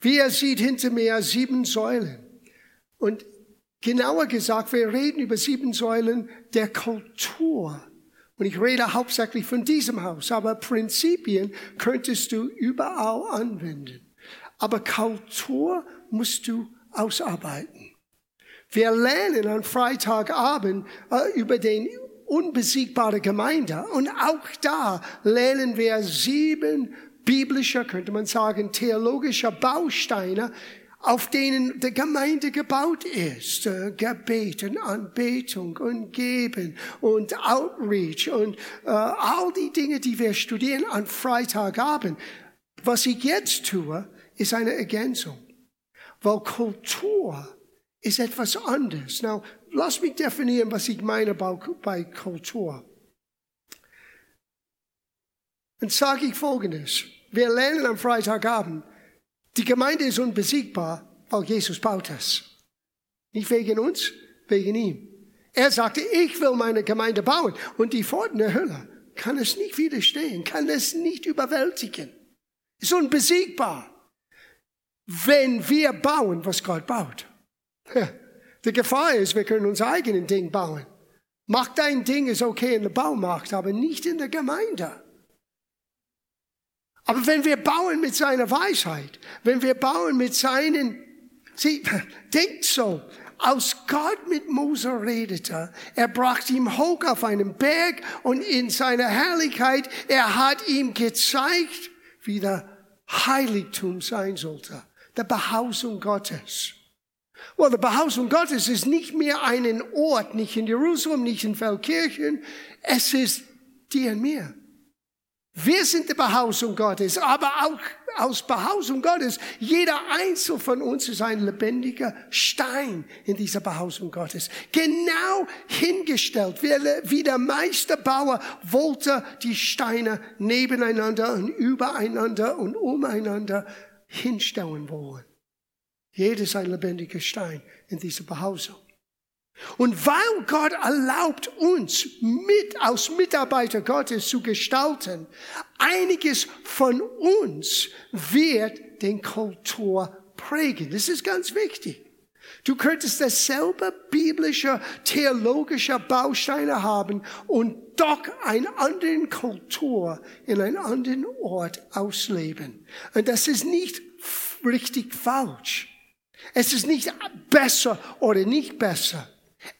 Wie ihr seht hinter mir sieben Säulen. Und genauer gesagt, wir reden über sieben Säulen der Kultur. Und ich rede hauptsächlich von diesem Haus, aber Prinzipien könntest du überall anwenden. Aber Kultur musst du ausarbeiten. Wir lernen am Freitagabend äh, über den unbesiegbare Gemeinde und auch da lernen wir sieben biblische, könnte man sagen, theologische Bausteine, auf denen die Gemeinde gebaut ist. Äh, Gebeten, Anbetung und Geben und Outreach und äh, all die Dinge, die wir studieren an Freitagabend. Was ich jetzt tue, ist eine Ergänzung. Weil Kultur ist etwas anderes. Now, lass mich definieren, was ich meine bei Kultur. Und sage ich Folgendes. Wir lernen am Freitagabend, die Gemeinde ist unbesiegbar, weil Jesus baut es. Nicht wegen uns, wegen ihm. Er sagte, ich will meine Gemeinde bauen. Und die Pforten Hölle kann es nicht widerstehen, kann es nicht überwältigen. Ist unbesiegbar. Wenn wir bauen, was Gott baut. Die Gefahr ist, wir können unser eigenes Ding bauen. Mach dein Ding, ist okay in der Baumarkt, aber nicht in der Gemeinde. Aber wenn wir bauen mit seiner Weisheit, wenn wir bauen mit seinen, sie, denkt so, als Gott mit Mose redete, er brachte ihm hoch auf einen Berg und in seiner Herrlichkeit, er hat ihm gezeigt, wie der Heiligtum sein sollte, der Behausung Gottes. Well, die Behausung Gottes ist nicht mehr einen Ort, nicht in Jerusalem, nicht in Feldkirchen, es ist dir und mir. Wir sind die Behausung Gottes, aber auch aus Behausung Gottes, jeder Einzelne von uns ist ein lebendiger Stein in dieser Behausung Gottes. Genau hingestellt, wie der Meisterbauer wollte die Steine nebeneinander und übereinander und umeinander hinstellen wollen. Jeder ist ein lebendiger Stein in dieser Behausung. Und weil Gott erlaubt uns mit als Mitarbeiter Gottes zu gestalten, einiges von uns wird den Kultur prägen. Das ist ganz wichtig. Du könntest dasselbe biblische, theologische Bausteine haben und doch eine andere Kultur in einem anderen Ort ausleben. Und das ist nicht richtig falsch. Es ist nicht besser oder nicht besser.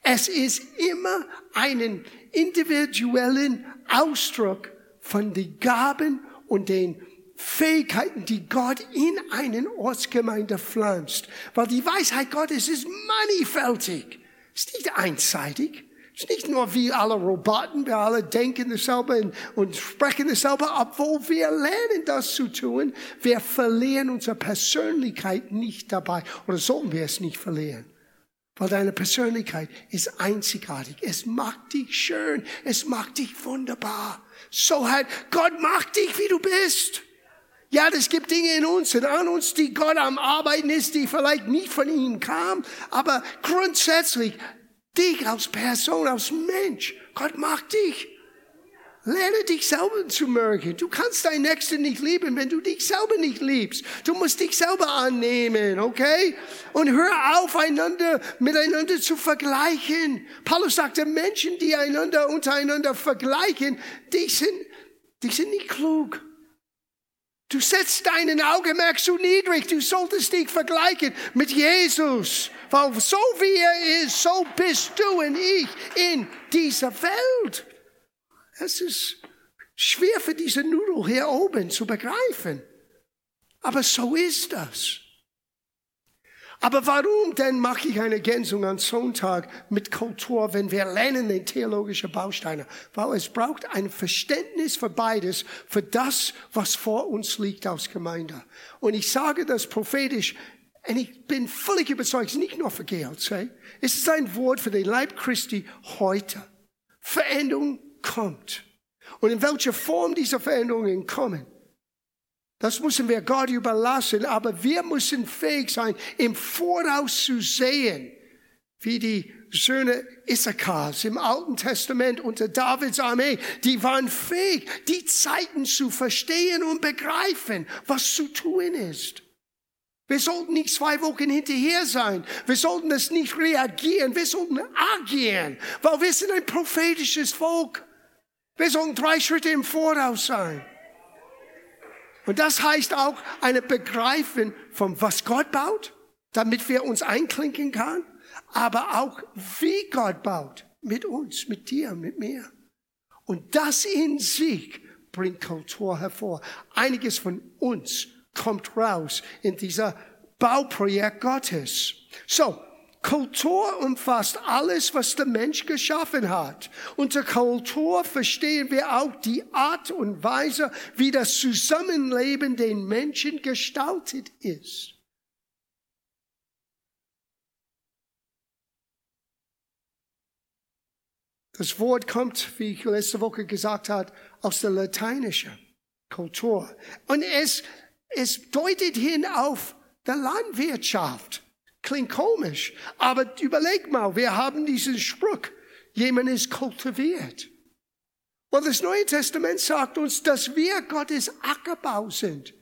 Es ist immer einen individuellen Ausdruck von den Gaben und den Fähigkeiten, die Gott in einen Ortsgemeinde pflanzt. Weil die Weisheit Gottes ist mannigfältig. Ist nicht einseitig. Ist nicht nur wie alle Roboter, wir alle denken dasselbe und sprechen dasselbe, obwohl wir lernen das zu tun. Wir verlieren unsere Persönlichkeit nicht dabei. Oder sollten wir es nicht verlieren? Weil deine Persönlichkeit ist einzigartig. Es macht dich schön. Es macht dich wunderbar. So hat Gott macht dich, wie du bist. Ja, es gibt Dinge in uns und an uns, die Gott am Arbeiten ist, die vielleicht nicht von ihm kamen. Aber grundsätzlich, dich als Person, als Mensch, Gott macht dich. Lerne dich selber zu mögen. Du kannst deinen Nächsten nicht lieben, wenn du dich selber nicht liebst. Du musst dich selber annehmen, okay? Und hör auf, einander miteinander zu vergleichen. Paulus sagte, Menschen, die einander untereinander vergleichen, die sind, die sind nicht klug. Du setzt deinen Augenmerk zu niedrig. Du solltest dich vergleichen mit Jesus. Weil so wie er ist, so bist du und ich in dieser Welt. Es ist schwer für diese Nudel hier oben zu begreifen. Aber so ist das. Aber warum denn mache ich eine Ergänzung an Sonntag mit Kultur, wenn wir lernen den theologischen Bausteine? Weil es braucht ein Verständnis für beides, für das, was vor uns liegt als Gemeinde. Und ich sage das prophetisch, und ich bin völlig überzeugt, nicht nur für GLC, es ist ein Wort für den Leib Christi heute. Veränderung kommt. Und in welcher Form diese Veränderungen kommen, das müssen wir Gott überlassen, aber wir müssen fähig sein, im Voraus zu sehen, wie die Söhne Issachars im Alten Testament unter Davids Armee, die waren fähig, die Zeiten zu verstehen und begreifen, was zu tun ist. Wir sollten nicht zwei Wochen hinterher sein. Wir sollten es nicht reagieren. Wir sollten agieren, weil wir sind ein prophetisches Volk. Wir sollten drei Schritte im Voraus sein. Und das heißt auch eine Begreifen von was Gott baut, damit wir uns einklinken kann, aber auch wie Gott baut. Mit uns, mit dir, mit mir. Und das in sich bringt Kultur hervor. Einiges von uns kommt raus in dieser Bauprojekt Gottes. So, Kultur umfasst alles, was der Mensch geschaffen hat. Unter Kultur verstehen wir auch die Art und Weise, wie das Zusammenleben den Menschen gestaltet ist. Das Wort kommt, wie ich letzte Woche gesagt habe, aus der lateinischen Kultur. Und es es deutet hin auf der Landwirtschaft. Klingt komisch, aber überleg mal, wir haben diesen Spruch, jemand ist kultiviert. Und das Neue Testament sagt uns, dass wir Gottes Ackerbau sind.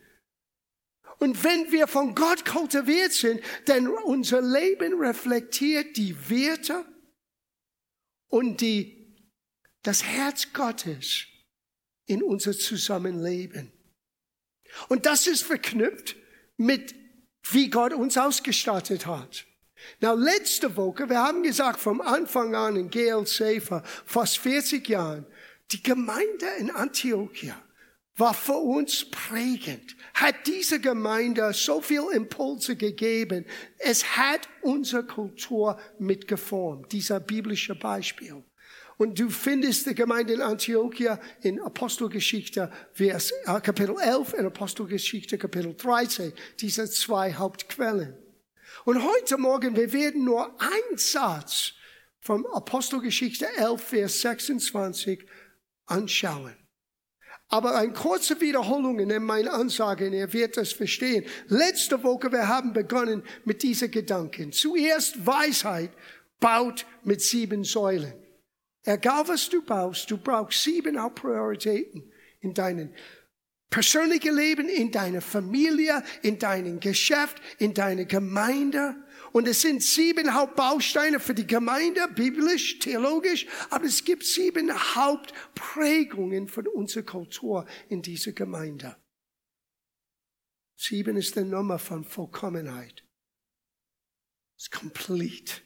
Und wenn wir von Gott kultiviert sind, dann unser Leben reflektiert die Werte und die, das Herz Gottes in unser Zusammenleben. Und das ist verknüpft mit, wie Gott uns ausgestattet hat. Na, letzte Woche, wir haben gesagt, vom Anfang an in GLC vor fast 40 Jahren, die Gemeinde in Antiochia war für uns prägend, hat diese Gemeinde so viel Impulse gegeben. Es hat unsere Kultur mitgeformt, dieser biblische Beispiel. Und du findest die Gemeinde in Antiochia in Apostelgeschichte, Vers, äh, Kapitel 11, in Apostelgeschichte, Kapitel 13. Diese zwei Hauptquellen. Und heute Morgen, wir werden nur einen Satz vom Apostelgeschichte 11, Vers 26 anschauen. Aber eine kurze Wiederholung in meinen Ansagen, ihr werdet es verstehen. Letzte Woche, wir haben begonnen mit diesen Gedanken. Zuerst Weisheit baut mit sieben Säulen. Egal was du baust, du brauchst sieben Hauptprioritäten in deinem persönlichen Leben, in deiner Familie, in deinem Geschäft, in deiner Gemeinde. Und es sind sieben Hauptbausteine für die Gemeinde, biblisch, theologisch, aber es gibt sieben Hauptprägungen von unserer Kultur in dieser Gemeinde. Sieben ist die Nummer von Vollkommenheit. It's complete.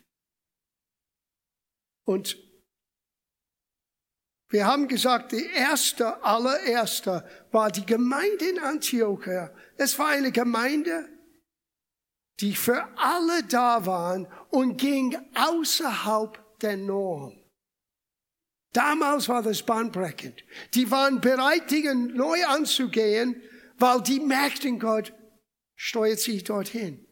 Und wir haben gesagt, die erste, allererste war die Gemeinde in Antiochia. Es war eine Gemeinde, die für alle da waren und ging außerhalb der Norm. Damals war das bahnbrechend. Die waren bereit, Dinge neu anzugehen, weil die merkten, Gott steuert sich dorthin.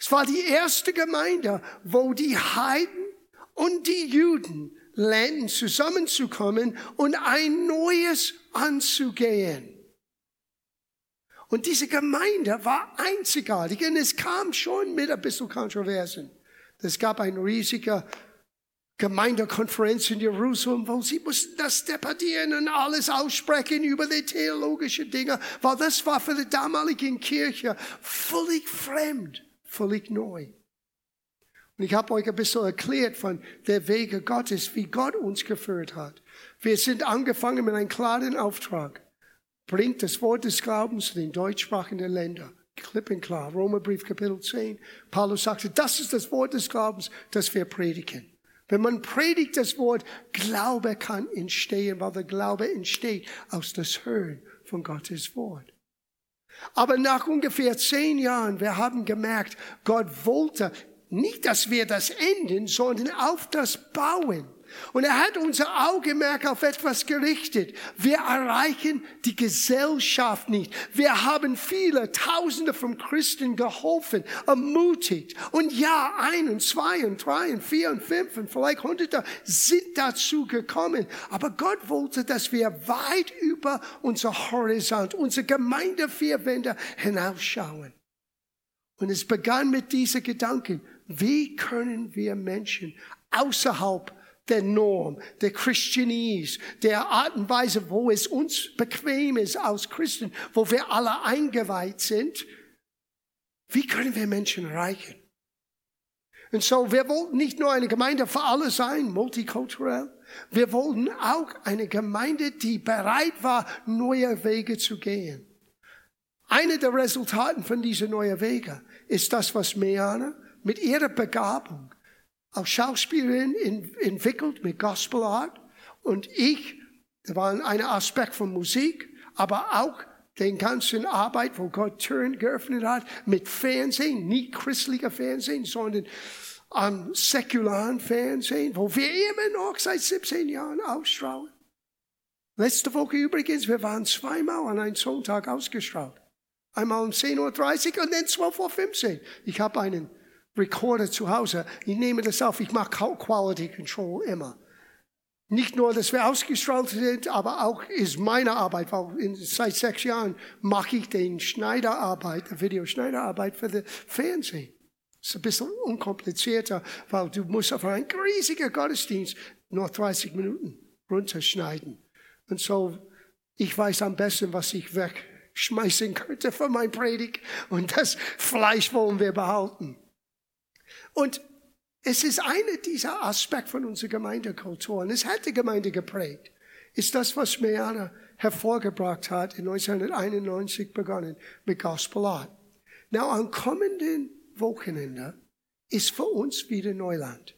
Es war die erste Gemeinde, wo die Heiden und die Juden lernen zusammenzukommen und ein Neues anzugehen. Und diese Gemeinde war einzigartig und es kam schon mit ein bisschen Kontroversen. Es gab eine riesige Gemeindekonferenz in Jerusalem, wo sie mussten das debattieren und alles aussprechen über die theologischen Dinge, weil das war für die damalige Kirche völlig fremd, völlig neu. Und ich habe euch ein bisschen erklärt von der Wege Gottes, wie Gott uns geführt hat. Wir sind angefangen mit einem klaren Auftrag. Bringt das Wort des Glaubens in den deutschsprachigen Ländern. Klipp und klar. Romerbrief Kapitel 10. Paulus sagte, das ist das Wort des Glaubens, das wir predigen. Wenn man predigt das Wort, Glaube kann entstehen, weil der Glaube entsteht aus das Hören von Gottes Wort. Aber nach ungefähr zehn Jahren, wir haben gemerkt, Gott wollte nicht, dass wir das enden, sondern auf das Bauen. Und er hat unser Augenmerk auf etwas gerichtet. Wir erreichen die Gesellschaft nicht. Wir haben viele Tausende von Christen geholfen, ermutigt. Und ja, ein und zwei und drei und vier und fünf und vielleicht hunderte sind dazu gekommen. Aber Gott wollte, dass wir weit über unser Horizont, unsere Gemeinde vier Wände hinausschauen. Und es begann mit dieser Gedanken wie können wir Menschen außerhalb der Norm, der Christianese, der Art und Weise, wo es uns bequem ist als Christen, wo wir alle eingeweiht sind, Wie können wir Menschen erreichen? Und so, wir wollten nicht nur eine Gemeinde für alle sein, multikulturell. Wir wollten auch eine Gemeinde, die bereit war, neue Wege zu gehen. Eine der Resultaten von diesen neuen Wegen ist das, was Meana mit ihrer Begabung als Schauspielerin entwickelt mit Gospel Art und ich, da war ein Aspekt von Musik, aber auch den ganzen Arbeit, wo Gott Türen geöffnet hat, mit Fernsehen, nicht christlicher Fernsehen, sondern am säkularen Fernsehen, wo wir immer noch seit 17 Jahren ausstrahlen. Letzte Woche übrigens, wir waren zweimal an einem Sonntag ausgestrahlt. Einmal um 10.30 Uhr und dann 12.15 Uhr. Ich habe einen Recorder zu Hause. Ich nehme das auf. Ich mache Quality Control immer. Nicht nur, dass wir ausgestrahlt sind, aber auch ist meine Arbeit, weil in, seit sechs Jahren mache ich den Schneiderarbeit, Videoschneiderarbeit für das Fernsehen. Das ist ein bisschen unkomplizierter, weil du musst auf einen riesigen Gottesdienst nur 30 Minuten runterschneiden. Und so, ich weiß am besten, was ich wegschmeißen könnte von meinem Predigt. Und das Fleisch wollen wir behalten. Und es ist einer dieser Aspekte von unserer Gemeindekultur. Und es hat die Gemeinde geprägt. Ist das, was Meana hervorgebracht hat, in 1991 begonnen mit Gospel Art. Now, am kommenden Wochenende ist für uns wieder Neuland.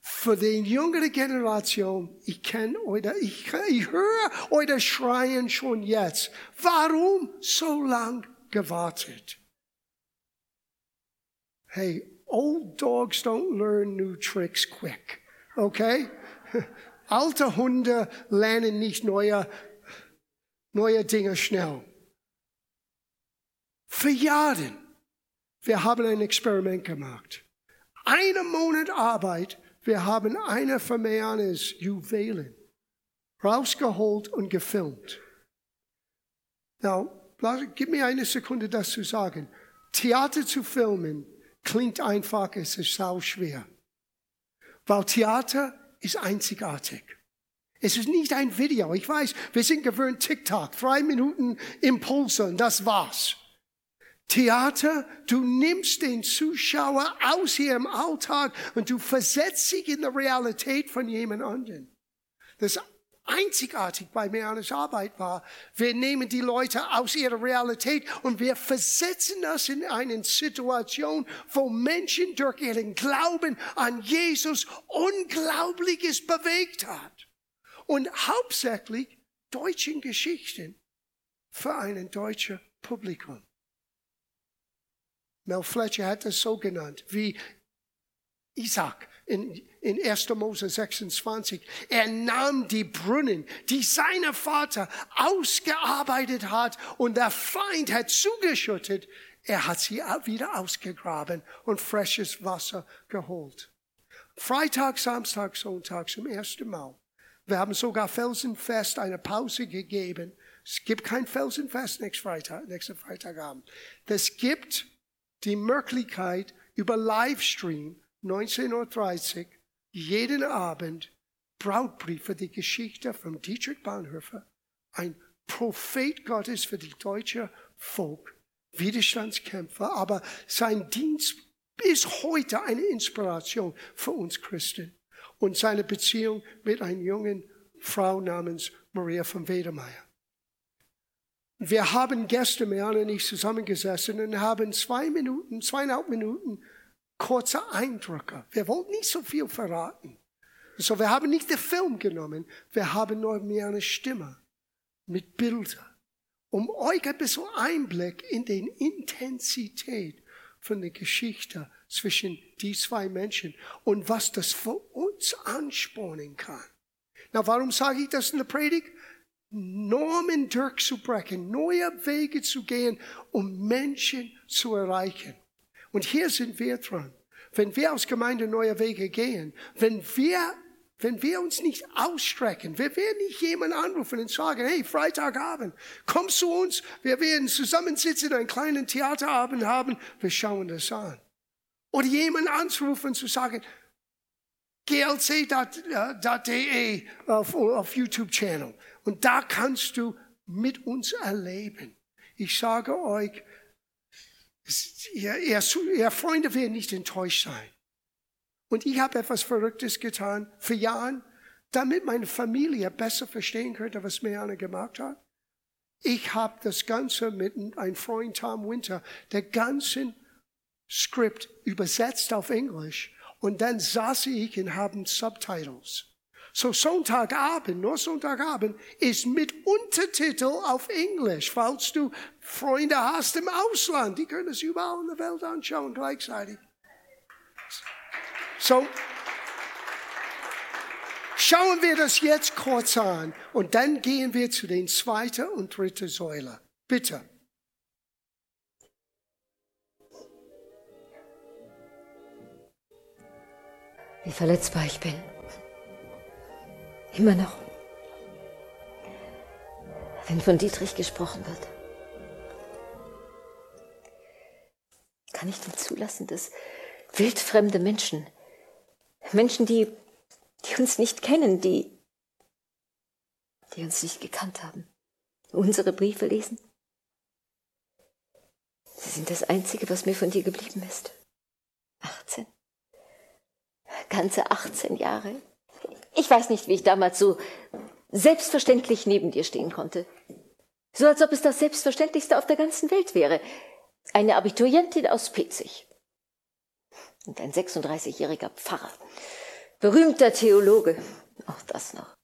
Für die jüngere Generation, ich kenne oder ich, ich höre eure Schreien schon jetzt. Warum so lang gewartet? Hey, Old dogs don't learn new tricks quick. Okay? Alte Hunde lernen nicht neue, neue Dinge schnell. Für Jahre, wir haben ein Experiment gemacht. Eine Monat Arbeit, wir haben eine von Meanes Juwelen rausgeholt und gefilmt. Now, gib mir eine Sekunde, das zu sagen. Theater zu filmen klingt einfach, es ist sau schwer. Weil Theater ist einzigartig. Es ist nicht ein Video. Ich weiß, wir sind gewöhnt TikTok, drei Minuten Impulse und das war's. Theater, du nimmst den Zuschauer aus ihrem Alltag und du versetzt sich in die Realität von jemand anderen. Das einzigartig bei Meanes Arbeit war. Wir nehmen die Leute aus ihrer Realität und wir versetzen das in eine Situation, wo Menschen durch ihren Glauben an Jesus Unglaubliches bewegt hat. Und hauptsächlich deutschen Geschichten für ein deutsches Publikum. Mel Fletcher hat es so genannt, wie Isaac in, in 1. Mose 26. Er nahm die Brunnen, die sein Vater ausgearbeitet hat und der Feind hat zugeschüttet. Er hat sie wieder ausgegraben und frisches Wasser geholt. Freitag, Samstag, Sonntag zum ersten Mal. Wir haben sogar Felsenfest eine Pause gegeben. Es gibt kein Felsenfest nächsten Freitag, nächsten Freitagabend. Es gibt die Möglichkeit, über Livestream 19.30 Uhr jeden Abend Brautbrief für die Geschichte von Dietrich Bonhoeffer, ein Prophet Gottes für die deutsche Volk, Widerstandskämpfer, aber sein Dienst bis heute eine Inspiration für uns Christen und seine Beziehung mit einer jungen Frau namens Maria von Wedermeier. Wir haben gestern, Marianne und ich, zusammengesessen und haben zwei Minuten, zweieinhalb Minuten kurze Eindrücke. Wir wollten nicht so viel verraten. So, wir haben nicht den Film genommen, wir haben nur mehr eine Stimme mit Bildern, um euch ein bisschen Einblick in die Intensität von der Geschichte zwischen die zwei Menschen und was das für uns anspornen kann. Na, warum sage ich das in der Predigt? Normen durchzubrechen, neue Wege zu gehen, um Menschen zu erreichen. Und hier sind wir dran. Wenn wir aus Gemeinde neue Wege gehen, wenn wir, wenn wir uns nicht ausstrecken, wir werden nicht jemanden anrufen und sagen, hey, Freitagabend, komm zu uns, wir werden zusammensitzen, einen kleinen Theaterabend haben, wir schauen das an. Oder jemanden anzurufen und zu sagen, glc.de auf, auf YouTube-Channel. Und da kannst du mit uns erleben. Ich sage euch, Ihr, ihr, ihr Freunde werden nicht enttäuscht sein. Und ich habe etwas Verrücktes getan für Jahre, damit meine Familie besser verstehen könnte, was Meana gemacht hat. Ich habe das Ganze mit einem Freund Tom Winter, der ganzen Skript übersetzt auf Englisch und dann saß ich und haben Subtitles. So Sonntagabend, nur Sonntagabend ist mit Untertitel auf Englisch, falls du Freunde hast im Ausland, die können es überall in der Welt anschauen gleichzeitig. So, schauen wir das jetzt kurz an und dann gehen wir zu den zweiten und dritten Säule. Bitte. Wie verletzbar ich bin. Immer noch. Wenn von Dietrich gesprochen wird. Kann ich denn zulassen, dass wildfremde Menschen Menschen, die, die uns nicht kennen, die, die uns nicht gekannt haben, unsere Briefe lesen. Sie sind das Einzige, was mir von dir geblieben ist. 18. Ganze 18 Jahre. Ich weiß nicht, wie ich damals so selbstverständlich neben dir stehen konnte. So als ob es das Selbstverständlichste auf der ganzen Welt wäre. Eine Abiturientin aus Pitzig und ein 36-jähriger Pfarrer. Berühmter Theologe. Auch das noch.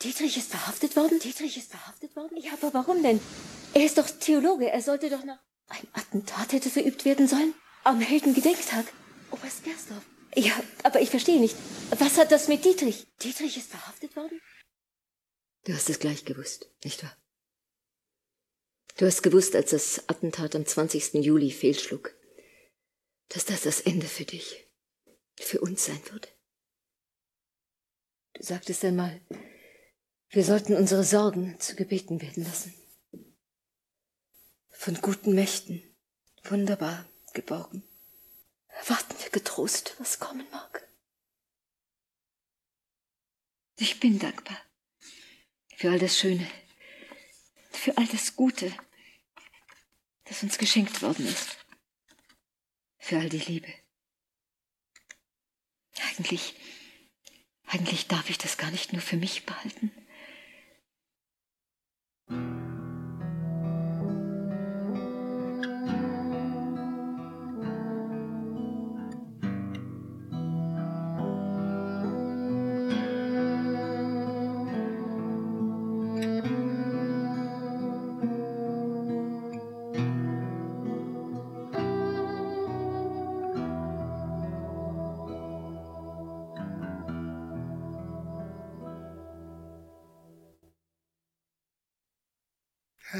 Dietrich ist verhaftet worden? Dietrich ist verhaftet worden? Ja, aber warum denn? Er ist doch Theologe. Er sollte doch noch... Ein Attentat hätte verübt werden sollen? Am Heldengedenktag. Oberst Gersdorf. Ja, aber ich verstehe nicht. Was hat das mit Dietrich? Dietrich ist verhaftet worden? Du hast es gleich gewusst, nicht wahr? Du hast gewusst, als das Attentat am 20. Juli fehlschlug dass das das Ende für dich, für uns sein würde. Du sagtest einmal, wir sollten unsere Sorgen zu Gebeten werden lassen. Von guten Mächten, wunderbar geborgen. Warten wir getrost, was kommen mag. Ich bin dankbar für all das Schöne, für all das Gute, das uns geschenkt worden ist für all die Liebe. Eigentlich, eigentlich darf ich das gar nicht nur für mich behalten.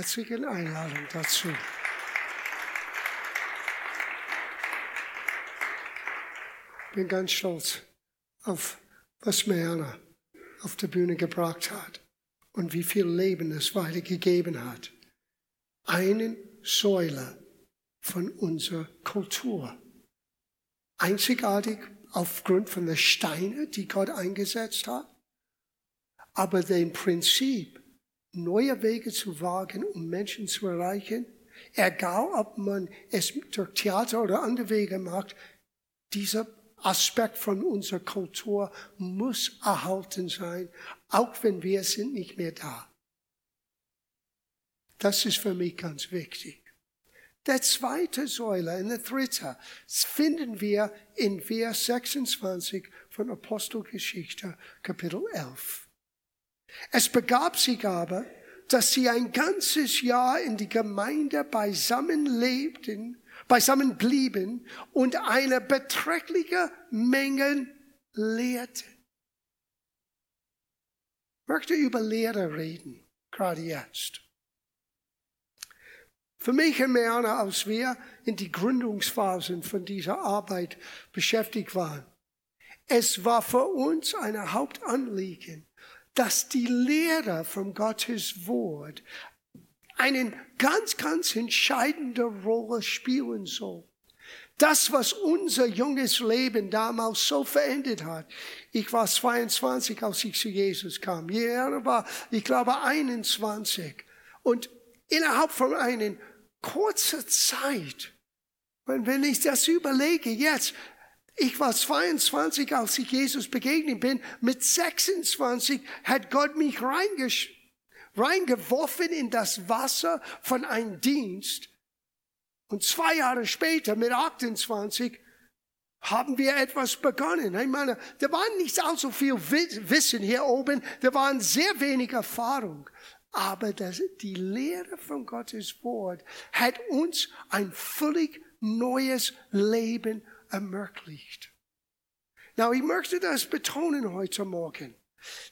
Herzlichen Einladung dazu. Ich bin ganz stolz auf was Merna auf der Bühne gebracht hat und wie viel Leben es weitergegeben hat. Eine Säule von unserer Kultur. Einzigartig aufgrund von den Steinen, die Gott eingesetzt hat, aber dem Prinzip neue Wege zu wagen, um Menschen zu erreichen. Egal, ob man es durch Theater oder andere Wege macht, dieser Aspekt von unserer Kultur muss erhalten sein, auch wenn wir sind nicht mehr da. Das ist für mich ganz wichtig. Der zweite Säule, in der dritte, finden wir in Vers 26 von Apostelgeschichte, Kapitel 11. Es begab sich aber, dass sie ein ganzes Jahr in die Gemeinde beisammen lebten, beisammen blieben und eine beträchtliche Menge lehrten. Ich möchte über Lehre reden, gerade jetzt. Für mich und Meana, als wir in die Gründungsphasen von dieser Arbeit beschäftigt waren, es war für uns ein Hauptanliegen, dass die Lehre von Gottes Wort eine ganz, ganz entscheidende Rolle spielen soll. Das, was unser junges Leben damals so verändert hat. Ich war 22, als ich zu Jesus kam. Jeder war, ich glaube, 21. Und innerhalb von einem kurzer Zeit, wenn ich das überlege, jetzt, ich war 22, als ich Jesus begegnet bin. Mit 26 hat Gott mich reingeworfen in das Wasser von einem Dienst. Und zwei Jahre später, mit 28, haben wir etwas begonnen. Ich meine, da war nicht allzu viel Wissen hier oben, da waren sehr wenig Erfahrung. Aber das, die Lehre von Gottes Wort hat uns ein völlig neues Leben ermöglicht. Now, ich möchte das betonen heute Morgen.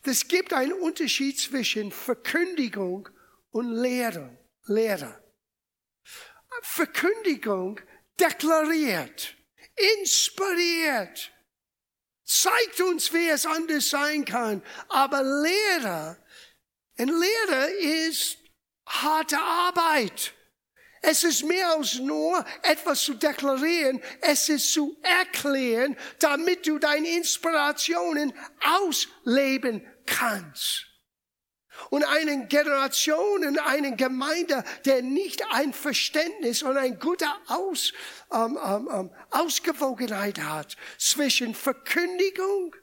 Es gibt einen Unterschied zwischen Verkündigung und Lehre. Lehre. Verkündigung deklariert, inspiriert, zeigt uns, wie es anders sein kann. Aber Lehre, ein Lehre ist harte Arbeit. Es ist mehr als nur etwas zu deklarieren, es ist zu erklären, damit du deine Inspirationen ausleben kannst. Und eine Generation eine Gemeinde, der nicht ein Verständnis und eine gute Aus, ähm, ähm, ähm Ausgewogenheit hat zwischen Verkündigung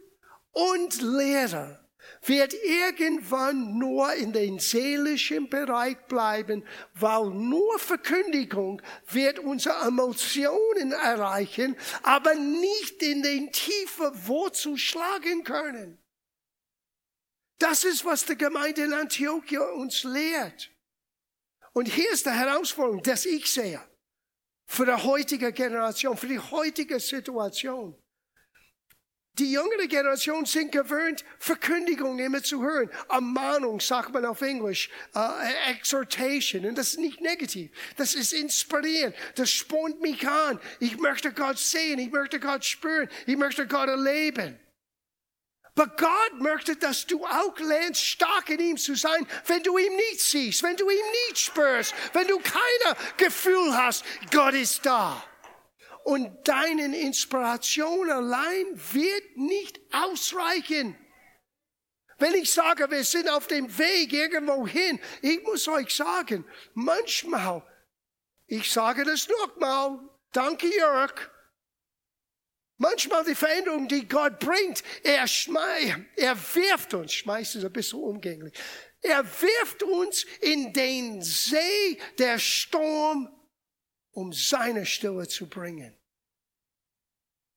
und Lehre, wird irgendwann nur in den seelischen Bereich bleiben, weil nur Verkündigung wird unsere Emotionen erreichen, aber nicht in den tiefen Wurzel schlagen können. Das ist, was die Gemeinde in Antiochia uns lehrt. Und hier ist die Herausforderung, dass ich sehe, für die heutige Generation, für die heutige Situation. Die jüngere Generation sind gewöhnt, Verkündigung immer zu hören. Ermahnung sagt man auf Englisch, uh, Exhortation. Und das ist nicht negativ. Das ist inspirierend. Das spornt mich an. Ich möchte Gott sehen. Ich möchte Gott spüren. Ich möchte Gott erleben. Aber Gott möchte, dass du auch lernst, stark in ihm zu sein, wenn du ihn nicht siehst, wenn du ihn nicht spürst, wenn du kein Gefühl hast, Gott ist da und deine Inspiration allein wird nicht ausreichen. Wenn ich sage, wir sind auf dem Weg irgendwo hin, ich muss euch sagen, manchmal, ich sage das nochmal, danke Jörg, manchmal die Veränderung, die Gott bringt, er, er wirft uns, schmeißt ist ein bisschen umgänglich, er wirft uns in den See der Sturm um seine Stille zu bringen.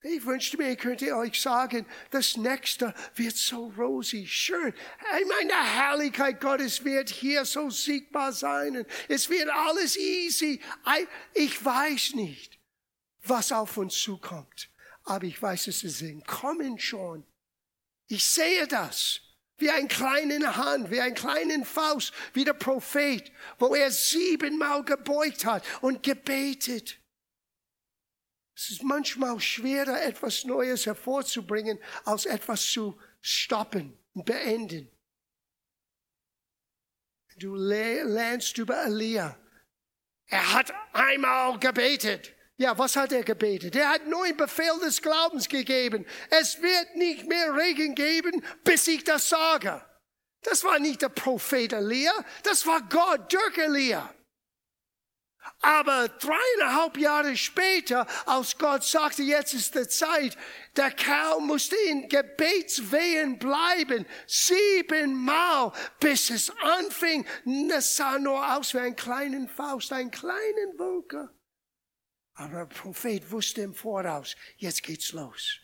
Ich wünschte mir, ich könnte euch sagen, das nächste wird so rosig, schön. Ich meine, die Herrlichkeit Gottes wird hier so sichtbar sein. Es wird alles easy. Ich weiß nicht, was auf uns zukommt. Aber ich weiß, es ist Kommen schon. Ich sehe das wie ein kleinen Hand, wie ein kleinen Faust, wie der Prophet, wo er siebenmal gebeugt hat und gebetet. Es ist manchmal schwerer, etwas Neues hervorzubringen, als etwas zu stoppen und beenden. Du lernst über Elia. Er hat einmal gebetet. Ja, was hat er gebetet? Er hat neuen Befehl des Glaubens gegeben. Es wird nicht mehr Regen geben, bis ich das sage. Das war nicht der Prophet Elia, das war Gott durch Elia. Aber dreieinhalb Jahre später, als Gott sagte, jetzt ist die Zeit, der Kerl musste in Gebetswehen bleiben, siebenmal, bis es anfing. Es sah nur aus wie ein kleinen Faust, ein kleinen Wolke. Aber der Prophet wusste im Voraus, jetzt geht's los.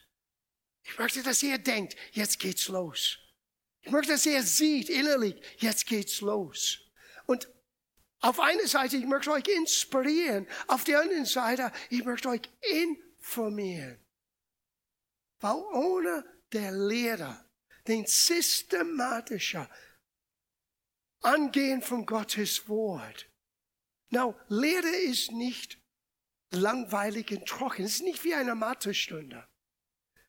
Ich möchte, dass ihr denkt, jetzt geht's los. Ich möchte, dass ihr sieht innerlich, jetzt geht's los. Und auf einer Seite, ich möchte euch inspirieren. Auf der anderen Seite, ich möchte euch informieren. Weil ohne der Lehrer, den systematischen Angehen von Gottes Wort. Now, Lehre ist nicht langweilig und trocken. Es ist nicht wie eine Mathestunde.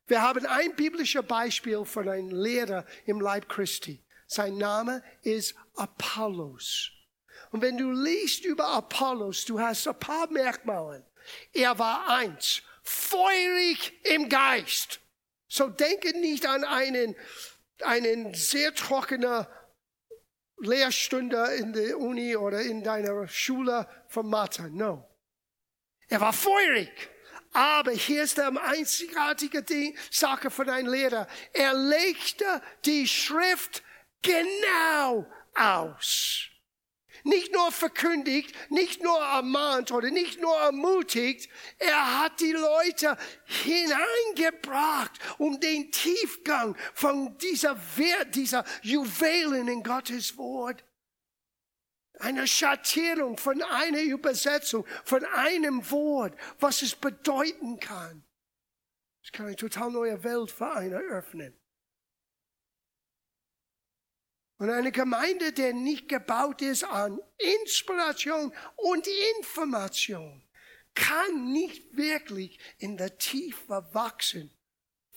Wir haben ein biblisches Beispiel von einem Lehrer im Leib Christi. Sein Name ist Apollos. Und wenn du liest über Apollos, du hast ein paar Merkmale. Er war eins, feurig im Geist. So denke nicht an einen, einen sehr trockenen Lehrstunde in der Uni oder in deiner Schule von Mathe. No. Er war feurig. Aber hier ist der einzigartige Sache von einem Lehrer. Er legte die Schrift genau aus. Nicht nur verkündigt, nicht nur ermahnt oder nicht nur ermutigt, er hat die Leute hineingebracht, um den Tiefgang von dieser Wert, dieser Juwelen in Gottes Wort eine Schattierung von einer Übersetzung, von einem Wort, was es bedeuten kann. Es kann eine total neue Welt für einen öffnen. Und eine Gemeinde, die nicht gebaut ist an Inspiration und Information, kann nicht wirklich in der Tiefe wachsen,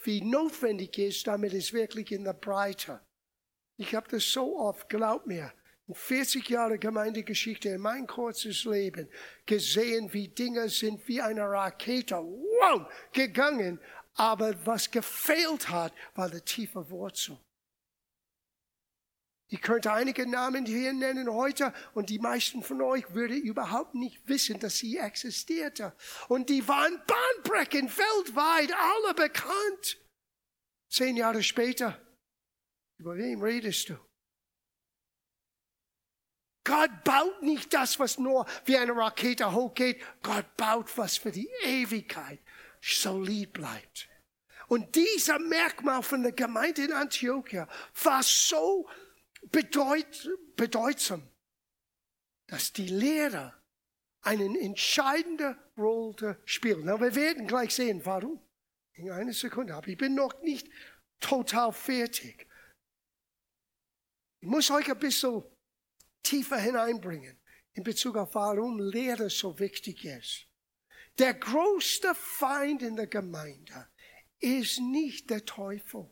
wie notwendig ist, damit es wirklich in der Breite. Ich habe das so oft, glaub mir, 40 Jahre Gemeindegeschichte in mein kurzes Leben gesehen, wie Dinge sind wie eine Rakete wow, gegangen. Aber was gefehlt hat, war die tiefe Wurzel. Ich könnte einige Namen hier nennen heute und die meisten von euch würden überhaupt nicht wissen, dass sie existierte. Und die waren bahnbrechend weltweit, alle bekannt. Zehn Jahre später, über wem redest du? Gott baut nicht das, was nur wie eine Rakete hochgeht. Gott baut was für die Ewigkeit solid bleibt. Und dieser Merkmal von der Gemeinde in Antiochia war so bedeut, bedeutsam, dass die Lehrer eine entscheidende Rolle spielen. Na, wir werden gleich sehen, warum. In einer Sekunde. Aber ich bin noch nicht total fertig. Ich muss euch ein bisschen tiefer hineinbringen in Bezug auf warum Lehre so wichtig ist. Der größte Feind in der Gemeinde ist nicht der Teufel.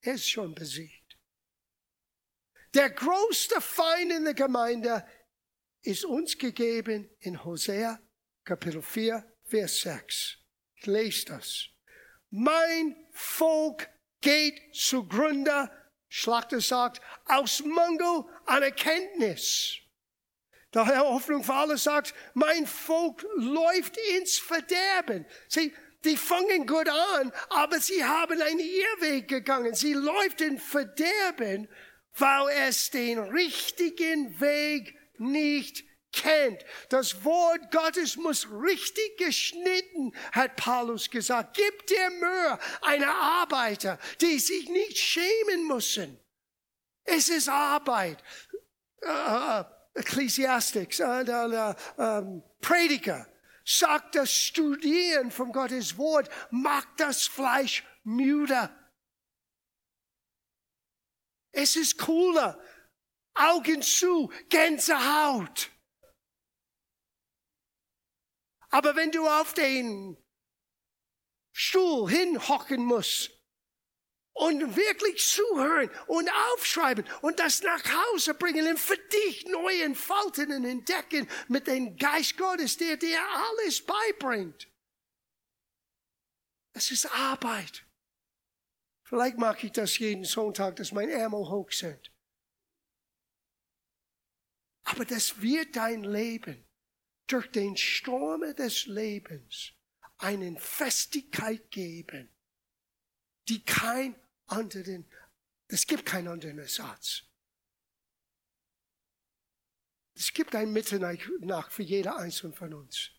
Er ist schon besiegt. Der größte Feind in der Gemeinde ist uns gegeben in Hosea Kapitel 4, Vers 6. Ich lese das. Mein Volk geht zugrunde Schlachter sagt, aus Mangel an Erkenntnis. Der Herr Hoffnung für alle sagt, mein Volk läuft ins Verderben. Sie, die fangen gut an, aber sie haben einen Irrweg gegangen. Sie läuft in Verderben, weil es den richtigen Weg nicht kennt. Das Wort Gottes muss richtig geschnitten, hat Paulus gesagt. Gib dir Mühe, eine Arbeiter, die sich nicht schämen müssen. Es ist Arbeit. Uh, Ecclesiastics, uh, uh, Prediger sagt, das Studieren von Gottes Wort macht das Fleisch müde. Es ist cooler. Augen zu, Gänsehaut. Aber wenn du auf den Stuhl hinhocken musst und wirklich zuhören und aufschreiben und das nach Hause bringen und für dich neu entfalten und entdecken mit dem Geist Gottes, der dir alles beibringt. Es ist Arbeit. Vielleicht mache ich das jeden Sonntag, dass mein Ärmel hoch sind. Aber das wird dein Leben durch den Sturm des Lebens eine Festigkeit geben, die kein anderen, es gibt keinen anderen Ersatz. Es gibt ein Mitternacht für jeder einzelne von uns.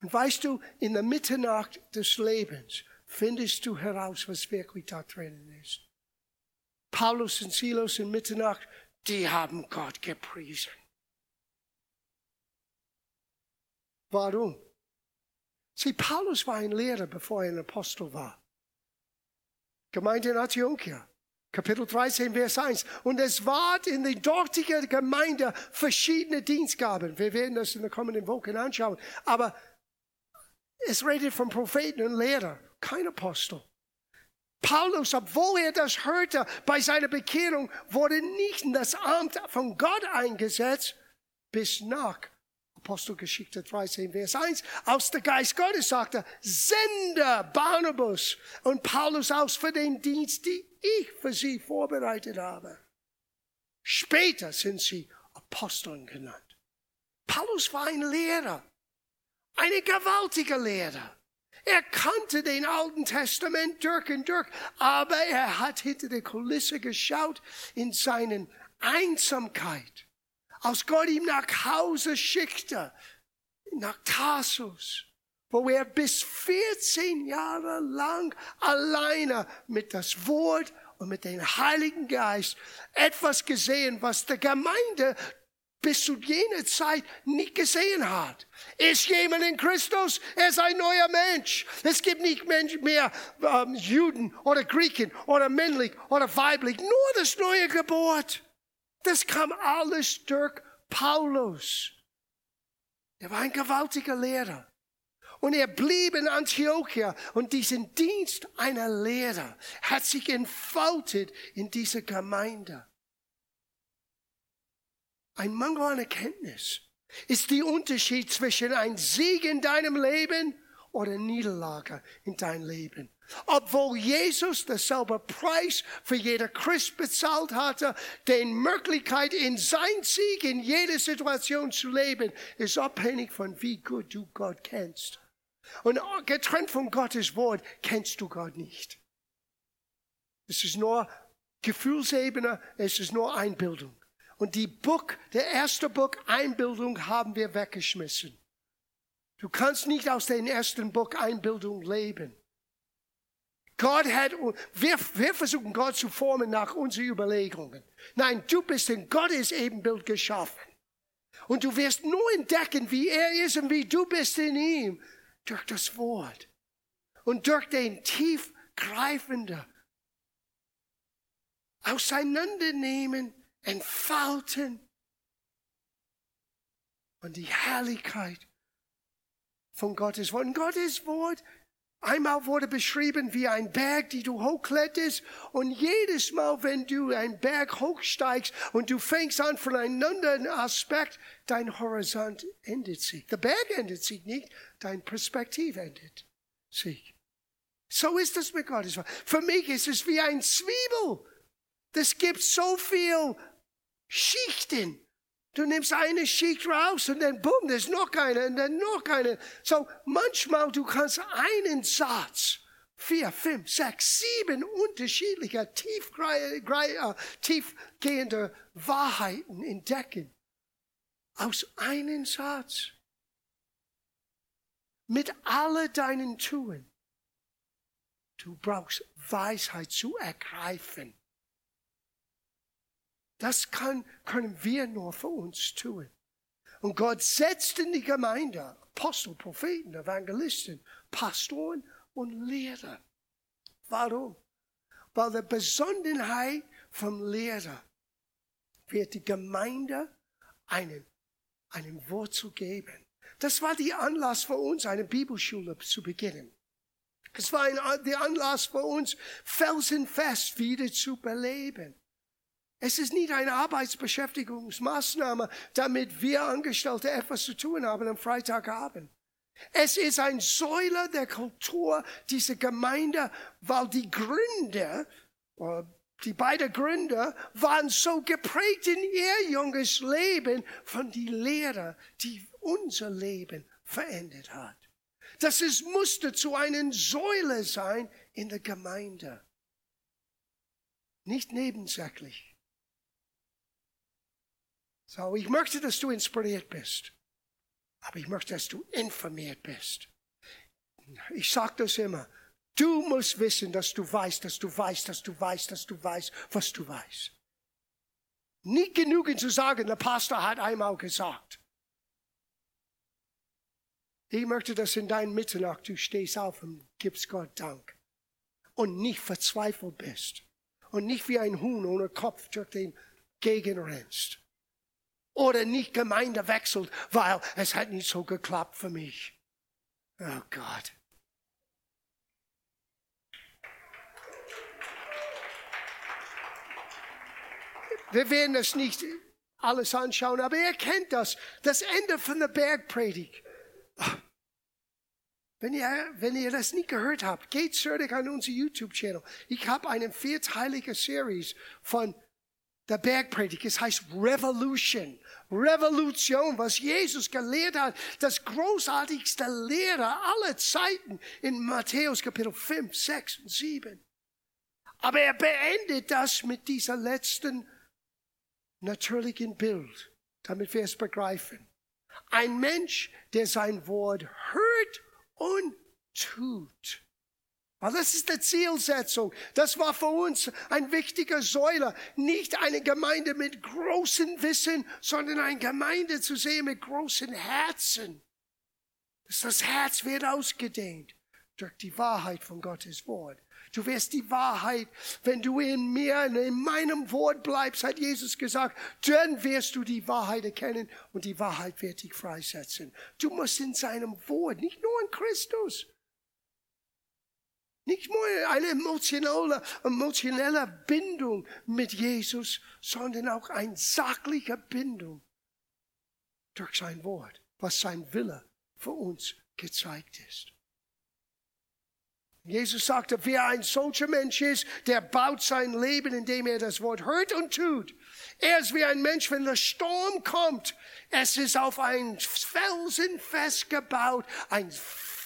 Und weißt du, in der Mitternacht des Lebens findest du heraus, was wirklich da drinnen ist. Paulus und Silos in Mitternacht, die haben Gott gepriesen. Warum? Sieh, Paulus war ein Lehrer, bevor er ein Apostel war. Gemeinde in Antiochia. Kapitel 13, Vers 1. Und es ward in der dortigen Gemeinde verschiedene Dienstgaben. Wir werden das in den kommenden Wochen anschauen. Aber es redet von Propheten und Lehrer, kein Apostel. Paulus, obwohl er das hörte, bei seiner Bekehrung wurde nicht in das Amt von Gott eingesetzt, bis nach Apostelgeschichte 13, Vers 1, aus der Geist Gottes sagte, sende Barnabas und Paulus aus für den Dienst, die ich für sie vorbereitet habe. Später sind sie Aposteln genannt. Paulus war ein Lehrer, eine gewaltige Lehrer. Er kannte den Alten Testament durch und durch, aber er hat hinter der Kulisse geschaut in seinen Einsamkeit. Als Gott ihm nach Hause schickte, nach Tarsus, wo er bis 14 Jahre lang alleine mit das Wort und mit dem Heiligen Geist etwas gesehen, was der Gemeinde bis zu jener Zeit nicht gesehen hat. Ist jemand in Christus? Er ist ein neuer Mensch. Es gibt nicht mehr ähm, Juden oder Griechen oder männlich oder weiblich. Nur das neue Geburt. Das kam alles durch Paulus. Er war ein gewaltiger Lehrer. Und er blieb in Antiochia und diesen Dienst einer Lehrer hat sich entfaltet in dieser Gemeinde. Ein Mangel an Erkenntnis ist der Unterschied zwischen ein Sieg in deinem Leben oder Niederlage in deinem Leben. Obwohl Jesus derselbe Preis für jeder Christ bezahlt hatte, den Möglichkeit in sein Sieg in jeder Situation zu leben, ist abhängig von wie gut du Gott kennst. Und getrennt von Gottes Wort kennst du Gott nicht. Es ist nur Gefühlsebene, es ist nur Einbildung. Und die Buch, der erste Buch Einbildung haben wir weggeschmissen. Du kannst nicht aus dem ersten Buch Einbildung leben. Gott hat, wir, wir versuchen Gott zu formen nach unseren Überlegungen. Nein, du bist in Gottes Ebenbild geschaffen. Und du wirst nur entdecken, wie er ist und wie du bist in ihm, durch das Wort. Und durch den tiefgreifenden Auseinandernehmen entfalten und die Herrlichkeit von Gottes Wort. Und Gottes Wort einmal wurde beschrieben wie ein Berg, die du hochkletterst. Und jedes Mal, wenn du einen Berg hochsteigst und du fängst an von einem anderen Aspekt, dein Horizont endet sich. Der Berg endet sich nicht, dein Perspektiv endet sich. So ist es mit Gottes Wort. Für mich ist es wie ein Zwiebel. Das gibt so viel Schichten. Du nimmst eine Schicht raus und dann boom, da ist noch eine und dann noch eine. So manchmal du kannst einen Satz, vier, fünf, sechs, sieben unterschiedliche äh, tiefgehende Wahrheiten entdecken. Aus einem Satz. Mit all deinen Tun. Du brauchst Weisheit zu ergreifen. Das kann, können wir nur für uns tun. Und Gott setzt in die Gemeinde Apostel, Propheten, Evangelisten, Pastoren und Lehrer. Warum? Weil der Besonderheit vom Lehrer wird die Gemeinde einen, einen Wurzel geben. Das war der Anlass für uns, eine Bibelschule zu beginnen. Es war ein, der Anlass für uns, felsenfest wieder zu beleben. Es ist nicht eine Arbeitsbeschäftigungsmaßnahme, damit wir Angestellte etwas zu tun haben am Freitagabend. Es ist ein Säule der Kultur dieser Gemeinde, weil die Gründer, äh, die beiden Gründer, waren so geprägt in ihr junges Leben von die Lehre, die unser Leben verändert hat. Das ist, musste zu einer Säule sein in der Gemeinde. Nicht nebensächlich. So, ich möchte, dass du inspiriert bist. Aber ich möchte, dass du informiert bist. Ich sage das immer. Du musst wissen, dass du weißt, dass du weißt, dass du weißt, dass du weißt, was du weißt. Nicht genügend zu sagen, der Pastor hat einmal gesagt. Ich möchte, dass in deinem Mitternacht du stehst auf und gibst Gott Dank. Und nicht verzweifelt bist. Und nicht wie ein Huhn ohne Kopf durch den Gegen rennst oder nicht Gemeinde wechselt, weil es hat nicht so geklappt für mich. Oh Gott. Wir werden es nicht alles anschauen, aber ihr kennt das. Das Ende von der Bergpredigt. Wenn ihr, wenn ihr das nicht gehört habt, geht zurück an unser YouTube-Channel. Ich habe eine vierteilige Series von der Bergpredigt. Es heißt Revolution. Revolution, was Jesus gelehrt hat. Das großartigste Lehrer aller Zeiten in Matthäus Kapitel 5, 6 und 7. Aber er beendet das mit dieser letzten natürlichen Bild, damit wir es begreifen. Ein Mensch, der sein Wort hört und tut. Weil das ist die Zielsetzung. Das war für uns ein wichtiger Säuler. Nicht eine Gemeinde mit großem Wissen, sondern eine Gemeinde zu sehen mit großen Herzen. Das Herz wird ausgedehnt durch die Wahrheit von Gottes Wort. Du wirst die Wahrheit, wenn du in mir, in meinem Wort bleibst, hat Jesus gesagt, dann wirst du die Wahrheit erkennen und die Wahrheit wird dich freisetzen. Du musst in seinem Wort, nicht nur in Christus, nicht nur eine emotionale, emotionelle Bindung mit Jesus, sondern auch eine sachliche Bindung durch sein Wort, was sein Wille für uns gezeigt ist. Jesus sagte, wer ein solcher Mensch ist, der baut sein Leben, indem er das Wort hört und tut. Er ist wie ein Mensch, wenn der Sturm kommt. Es ist auf ein Felsen festgebaut, ein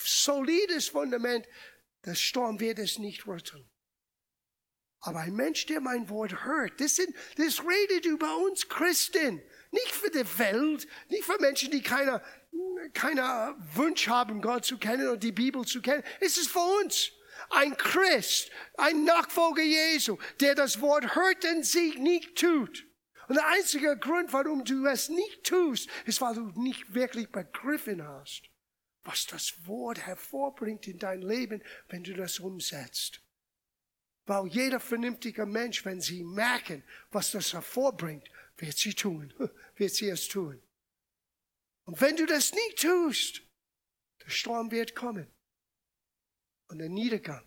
solides Fundament. Der Sturm wird es nicht rütteln. Aber ein Mensch, der mein Wort hört, das, sind, das redet über uns Christen. Nicht für die Welt, nicht für Menschen, die keine keiner Wunsch haben, Gott zu kennen und die Bibel zu kennen. Es ist für uns ein Christ, ein Nachfolger Jesu, der das Wort hört und sie nicht tut. Und der einzige Grund, warum du es nicht tust, ist, weil du nicht wirklich begriffen hast, was das Wort hervorbringt in dein Leben, wenn du das umsetzt. Weil jeder vernünftige Mensch, wenn sie merken, was das hervorbringt, wird sie tun, wird sie es tun. Und wenn du das nicht tust, der Sturm wird kommen. Und der Niedergang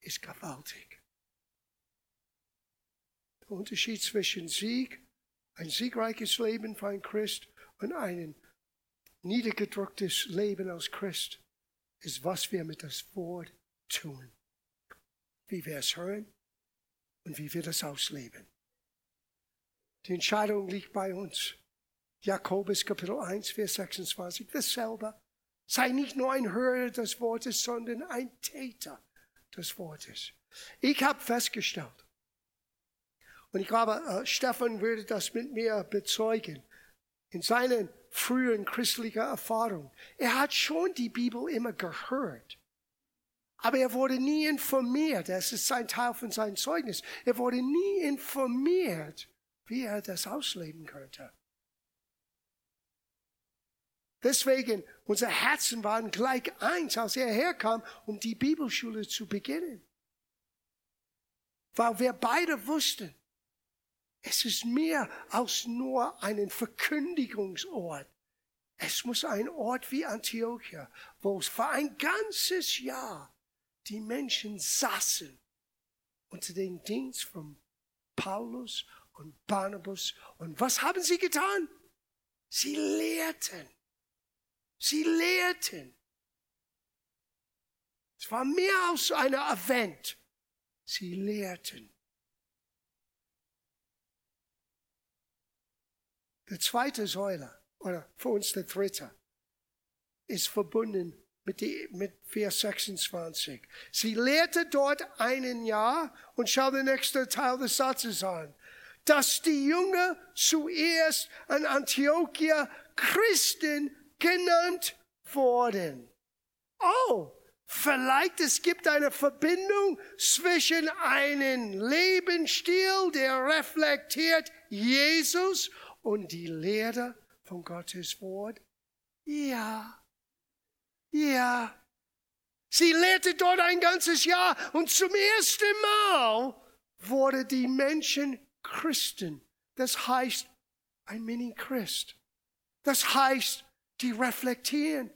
ist gewaltig. Der Unterschied zwischen Sieg, ein siegreiches Leben für ein Christ und ein niedergedrücktes Leben als Christ ist, was wir mit das Wort tun. Wie wir es hören und wie wir das ausleben. Die Entscheidung liegt bei uns. Jakobus Kapitel 1, Vers 26, dasselbe. Sei nicht nur ein Hörer des Wortes, sondern ein Täter des Wortes. Ich habe festgestellt, und ich glaube, äh, Stefan würde das mit mir bezeugen, in seinen frühen christlichen Erfahrungen. Er hat schon die Bibel immer gehört. Aber er wurde nie informiert. Das ist ein Teil von seinem Zeugnis. Er wurde nie informiert, wie er das ausleben könnte. Deswegen, unsere Herzen waren gleich eins, als er herkam, um die Bibelschule zu beginnen. Weil wir beide wussten, es ist mehr als nur ein Verkündigungsort. Es muss ein Ort wie Antiochia, wo es für ein ganzes Jahr die Menschen saßen unter den Dienst von Paulus und Barnabas. Und was haben sie getan? Sie lehrten. Sie lehrten. Es war mehr als ein Event. Sie lehrten. Der zweite Säule, oder für uns der dritte, ist verbunden mit, die, mit Vers 26. Sie lehrte dort einen Jahr und schau den nächsten Teil des Satzes an, dass die Jünger zuerst an Antiochia Christen genannt worden. Oh, vielleicht es gibt eine Verbindung zwischen einem Lebensstil, der reflektiert Jesus und die Lehre von Gottes Wort. Ja, ja. Sie lehrte dort ein ganzes Jahr und zum ersten Mal wurde die Menschen Christen. Das heißt, ein Mini-Christ. Das heißt, die reflektieren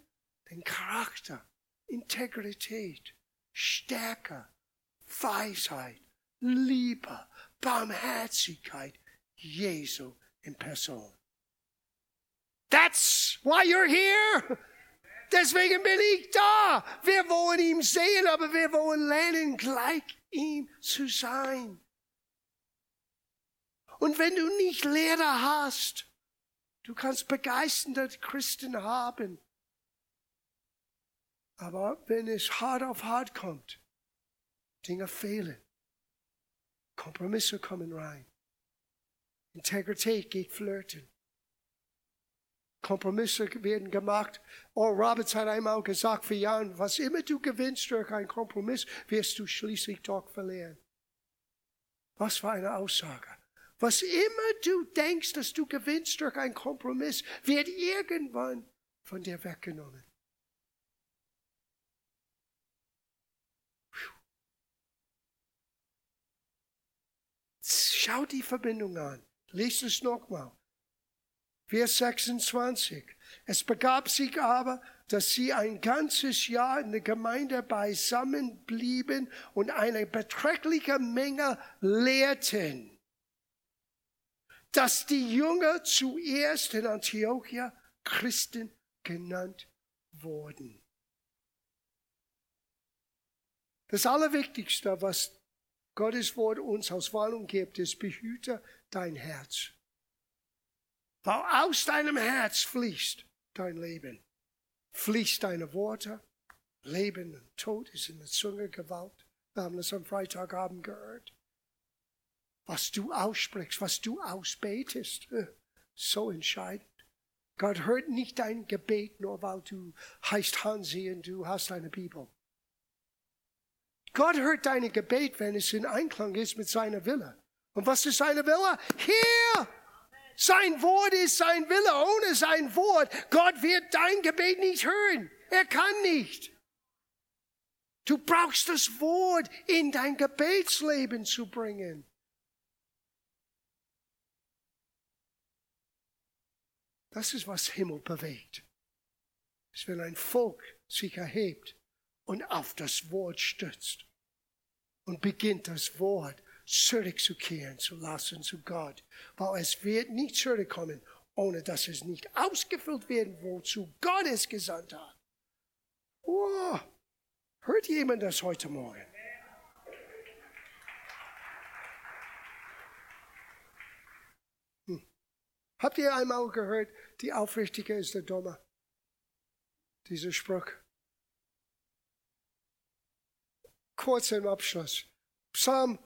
den Charakter, Integrität, Stärke, Weisheit, Liebe, Barmherzigkeit Jesu in Person. That's why you're here. Deswegen bin ich da. Wir wollen ihn sehen, aber wir wollen lernen, gleich ihm zu sein. Und wenn du nicht Lehrer hast, du kannst begeisternde Christen haben. Aber wenn es hart auf hart kommt, Dinge fehlen. Kompromisse kommen rein. Integrität geht flirten. Kompromisse werden gemacht. Oh, Roberts hat einmal gesagt für Jahren, was immer du gewinnst durch einen Kompromiss, wirst du schließlich doch verlieren. Was für eine Aussage. Was immer du denkst, dass du gewinnst durch einen Kompromiss, wird irgendwann von dir weggenommen. Schau die Verbindung an. Lies es nochmal. Vers 26. Es begab sich aber, dass sie ein ganzes Jahr in der Gemeinde beisammen blieben und eine beträchtliche Menge lehrten, dass die Jünger zuerst in Antiochia Christen genannt wurden. Das Allerwichtigste, was Gottes Wort uns als Warnung gibt, ist, behüte dein Herz. Weil aus deinem Herz fließt dein Leben. Fließt deine Worte. Leben und Tod ist in der Zunge Gewalt. Wir haben das am Freitagabend gehört. Was du aussprichst, was du ausbetest, äh, so entscheidend. Gott hört nicht dein Gebet, nur weil du heißt Hansi und du hast eine Bibel. Gott hört dein Gebet, wenn es in Einklang ist mit seiner Wille. Und was ist seine Wille? Hier! Sein Wort ist sein Wille. Ohne sein Wort, Gott wird dein Gebet nicht hören. Er kann nicht. Du brauchst das Wort in dein Gebetsleben zu bringen. Das ist, was Himmel bewegt. Es ist, wenn ein Volk sich erhebt und auf das Wort stützt und beginnt das Wort zurückzukehren zu lassen zu Gott. Weil es wird nicht zurückkommen, ohne dass es nicht ausgefüllt werden, wozu Gott es gesandt hat. Oh, hört jemand das heute Morgen? Hm. Habt ihr einmal gehört, die Aufrichtige ist der Dumme? Dieser Spruch. Kurz im Abschluss. Psalm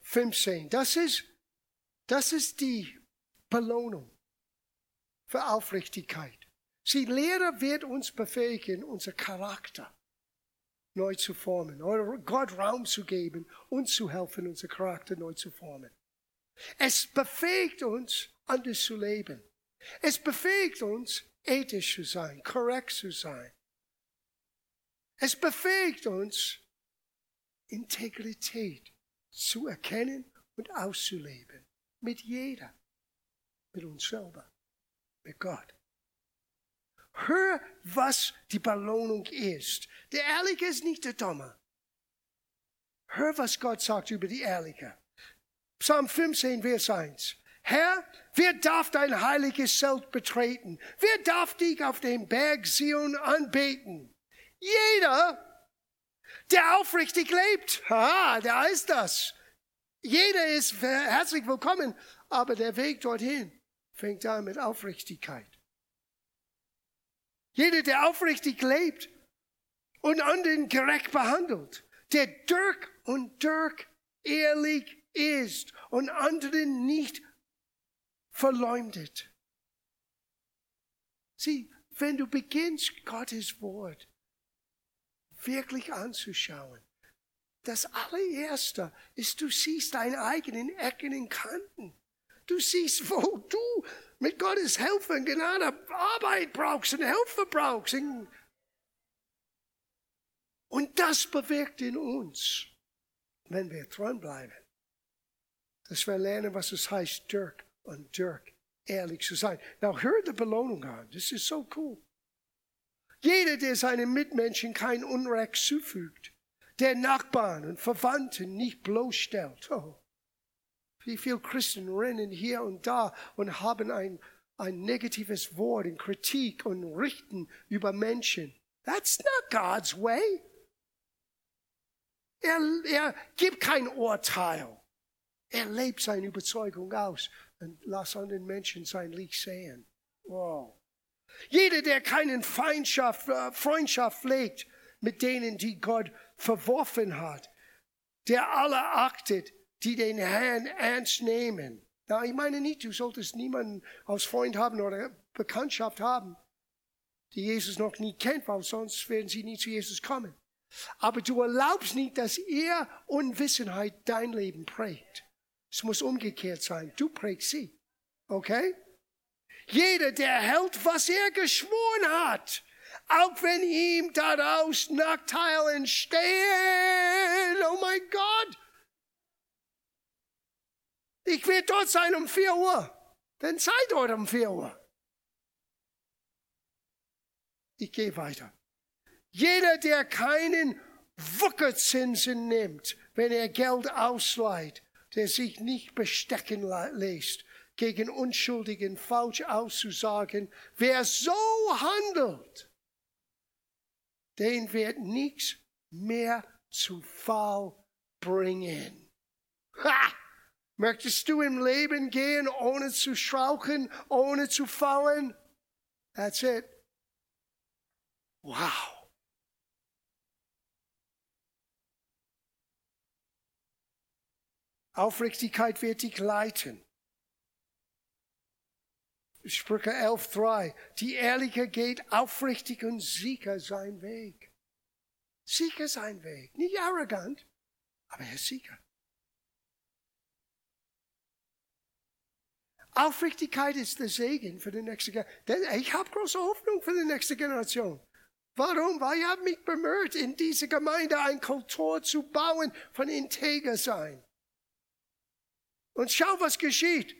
15. Das ist, das ist die Belohnung für Aufrichtigkeit. Sie Lehre wird uns befähigen, unser Charakter neu zu formen oder Gott Raum zu geben, uns zu helfen, unser Charakter neu zu formen. Es befähigt uns, anders zu leben. Es befähigt uns, ethisch zu sein, korrekt zu sein. Es befähigt uns, Integrität zu erkennen und auszuleben. Mit jeder. Mit uns selber. Mit Gott. Hör, was die Belohnung ist. Der Ehrliche ist nicht der Dumme. Hör, was Gott sagt über die Ehrliche. Psalm 15, Vers 1. Herr, wer darf dein heiliges Zelt betreten? Wer darf dich auf dem Berg Zion anbeten? Jeder, der aufrichtig lebt. Ha, da ist das. Jeder ist herzlich willkommen, aber der Weg dorthin fängt an mit Aufrichtigkeit. Jeder, der aufrichtig lebt und anderen gerecht behandelt, der Dirk und Dirk ehrlich ist und anderen nicht verleumdet. Sieh, wenn du beginnst, Gottes Wort wirklich anzuschauen. Das allererste ist, du siehst deine eigenen Ecken und Kanten. Du siehst, wo du mit Gottes Hilfe und Gnade Arbeit brauchst und Hilfe brauchst. Und das bewirkt in uns, wenn wir dranbleiben, dass wir lernen, was es heißt, Dirk und Dirk ehrlich zu sein. Now, hör die Belohnung an. Das ist so cool. Jeder, der seinen Mitmenschen kein Unrecht zufügt, der Nachbarn und Verwandten nicht bloßstellt. Oh, wie viele Christen rennen hier und da und haben ein, ein negatives Wort und Kritik und richten über Menschen. That's not God's way. Er, er gibt kein Urteil. Er lebt seine Überzeugung aus und lass an den Menschen sein Licht sehen. Wow. Jeder, der keine Feindschaft, äh, Freundschaft pflegt mit denen, die Gott verworfen hat, der alle achtet, die den Herrn ernst nehmen. Na, ich meine nicht, du solltest niemanden als Freund haben oder Bekanntschaft haben, die Jesus noch nie kennt, weil sonst werden sie nie zu Jesus kommen. Aber du erlaubst nicht, dass ihr Unwissenheit dein Leben prägt. Es muss umgekehrt sein. Du prägst sie. Okay? Jeder, der hält, was er geschworen hat, auch wenn ihm daraus Nachteile entstehen. Oh mein Gott! Ich werde dort sein um vier Uhr. Dann sei dort um vier Uhr. Ich gehe weiter. Jeder, der keinen Wuckerzinsen nimmt, wenn er Geld ausleiht, der sich nicht bestecken lässt, gegen Unschuldigen falsch auszusagen, wer so handelt, den wird nichts mehr zu Fall bringen. Ha! Möchtest du im Leben gehen, ohne zu strauchen, ohne zu fallen? That's it. Wow. Aufrichtigkeit wird dich leiten. Sprüche 11.3. Die Ehrliche geht aufrichtig und sicher sein Weg. Sicher sein Weg. Nicht arrogant, aber er ist sicher. Aufrichtigkeit ist der Segen für die nächste Generation. Ich habe große Hoffnung für die nächste Generation. Warum? Weil ich habe mich bemüht, in dieser Gemeinde eine Kultur zu bauen von integer sein. Und schau, was geschieht.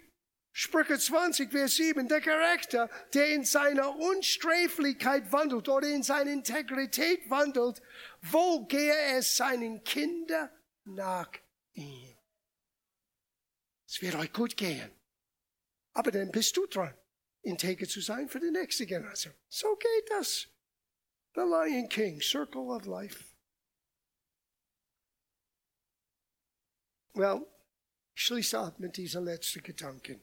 Sprüche 20, Vers 7, der Gerechte, der in seiner Unsträflichkeit wandelt oder in seiner Integrität wandelt, wo gehe es seinen Kindern nach ihm? Es wird euch gut gehen. Aber dann bist du dran, integer zu sein für die nächste Generation. So geht das. The Lion King, Circle of Life. Well, ich schließe ab mit diesen letzten Gedanken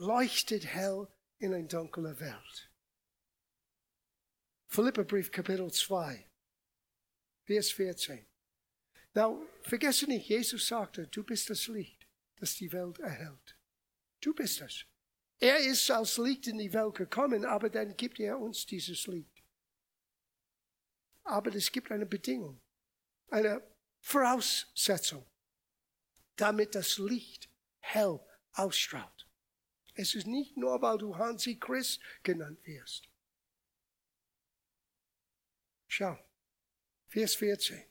leuchtet hell in eine dunkle Welt. Philipperbrief Kapitel 2, Vers 14. Now, vergesse nicht, Jesus sagte, du bist das Licht, das die Welt erhält. Du bist es. Er ist als Licht in die Welt gekommen, aber dann gibt er uns dieses Licht. Aber es gibt eine Bedingung, eine Voraussetzung, damit das Licht hell ausstrahlt. Es ist nicht nur, weil du Hansi Chris genannt wirst. Schau, Vers 14.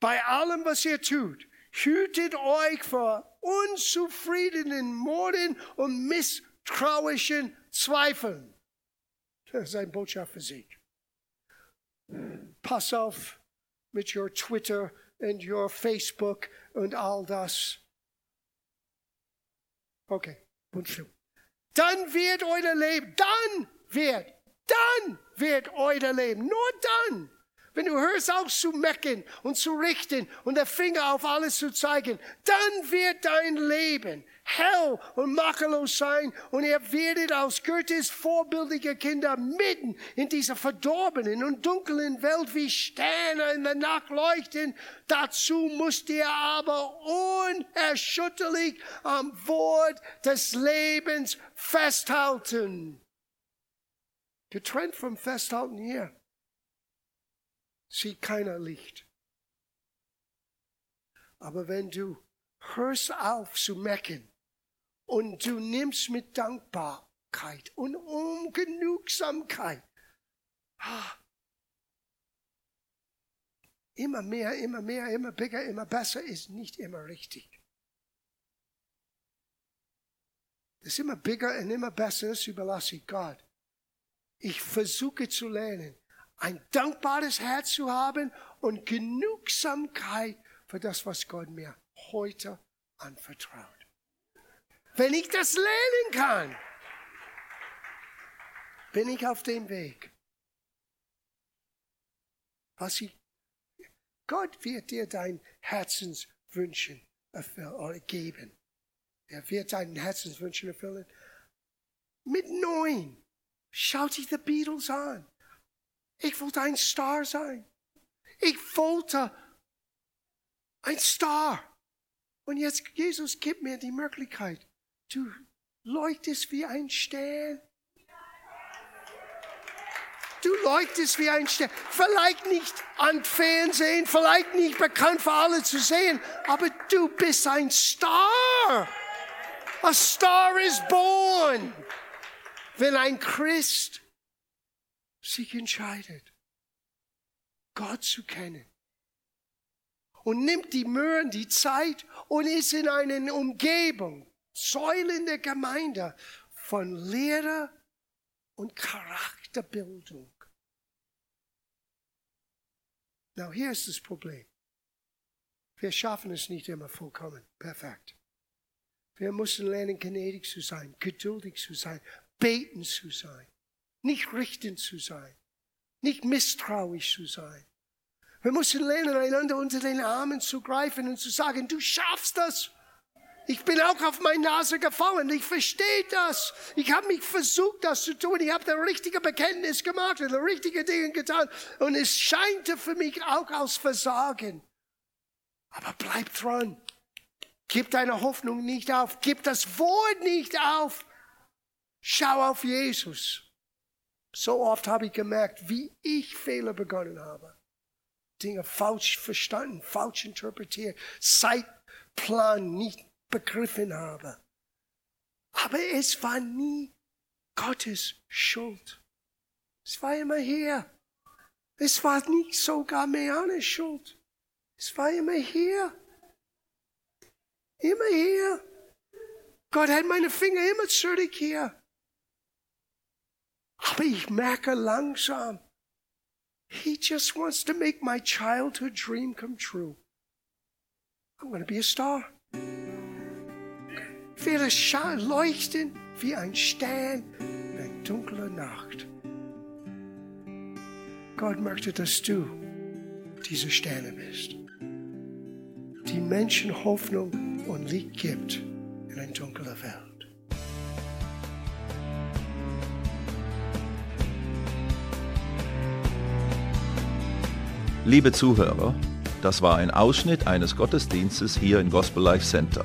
Bei allem, was ihr tut, hütet euch vor unzufriedenen Morden und misstrauischen Zweifeln. Das ist eine Botschaft für sich. Pass auf mit your Twitter und your Facebook und all das. Okay, und schlimm. Dann wird euer Leben, dann wird, dann wird euer Leben, nur dann. Wenn du hörst auf zu mecken und zu richten und der Finger auf alles zu zeigen, dann wird dein Leben hell und makellos sein und ihr werdet aus Gottes vorbildliche Kinder mitten in dieser verdorbenen und dunklen Welt wie Sterne in der Nacht leuchten. Dazu müsst ihr aber unerschütterlich am Wort des Lebens festhalten. Getrennt vom Festhalten hier sieht keiner Licht. Aber wenn du hörst auf zu mecken und du nimmst mit Dankbarkeit und Ungenugsamkeit. Ah, immer mehr, immer mehr, immer bigger, immer besser ist nicht immer richtig. Das ist immer bigger und immer besser, das überlasse ich Gott. Ich versuche zu lernen, ein dankbares Herz zu haben und Genugsamkeit für das, was Gott mir heute anvertraut wenn ich das lernen kann, bin ich auf dem Weg. Was ich, Gott wird dir dein Herzenswünschen erfüllen, geben. Er wird seinen Herzenswünschen erfüllen. Mit neun schaut sich die Beatles an. Ich wollte ein Star sein. Ich wollte ein Star. Und jetzt, Jesus, gib mir die Möglichkeit. Du leuchtest wie ein Stern. Du leuchtest wie ein Stern. Vielleicht nicht an Fernsehen, vielleicht nicht bekannt für alle zu sehen, aber du bist ein Star. A star is born. Wenn ein Christ sich entscheidet, Gott zu kennen und nimmt die Mühe und die Zeit und ist in einer Umgebung, Säulen der Gemeinde von Lehre und Charakterbildung. Now, hier ist das Problem. Wir schaffen es nicht immer vollkommen, perfekt. Wir müssen lernen, gnädig zu sein, geduldig zu sein, beten zu sein, nicht richten zu sein, nicht misstrauisch zu sein. Wir müssen lernen, einander unter den Armen zu greifen und zu sagen, du schaffst das. Ich bin auch auf meine Nase gefallen. Ich verstehe das. Ich habe mich versucht, das zu tun. Ich habe das richtige Bekenntnis gemacht und die richtigen Dinge getan. Und es scheinte für mich auch als Versagen. Aber bleib dran. Gib deine Hoffnung nicht auf. Gib das Wort nicht auf. Schau auf Jesus. So oft habe ich gemerkt, wie ich Fehler begonnen habe. Dinge falsch verstanden, falsch interpretiert, Zeitplan nicht begriffen habe. Aber es war nie Gottes Schuld. Es war immer hier. Es war nicht sogar Meanes Schuld. Es war immer hier. Immer hier. Gott hat meine Finger immer zurück hier. Aber ich merke langsam, He just wants to make my childhood dream come true. I'm going to be a star. Ich werde leuchten wie ein Stern in einer dunklen Nacht. Gott möchte, dass du diese Sterne bist, die Menschen Hoffnung und Licht gibt in einer dunklen Welt. Liebe Zuhörer, das war ein Ausschnitt eines Gottesdienstes hier im Gospel Life Center.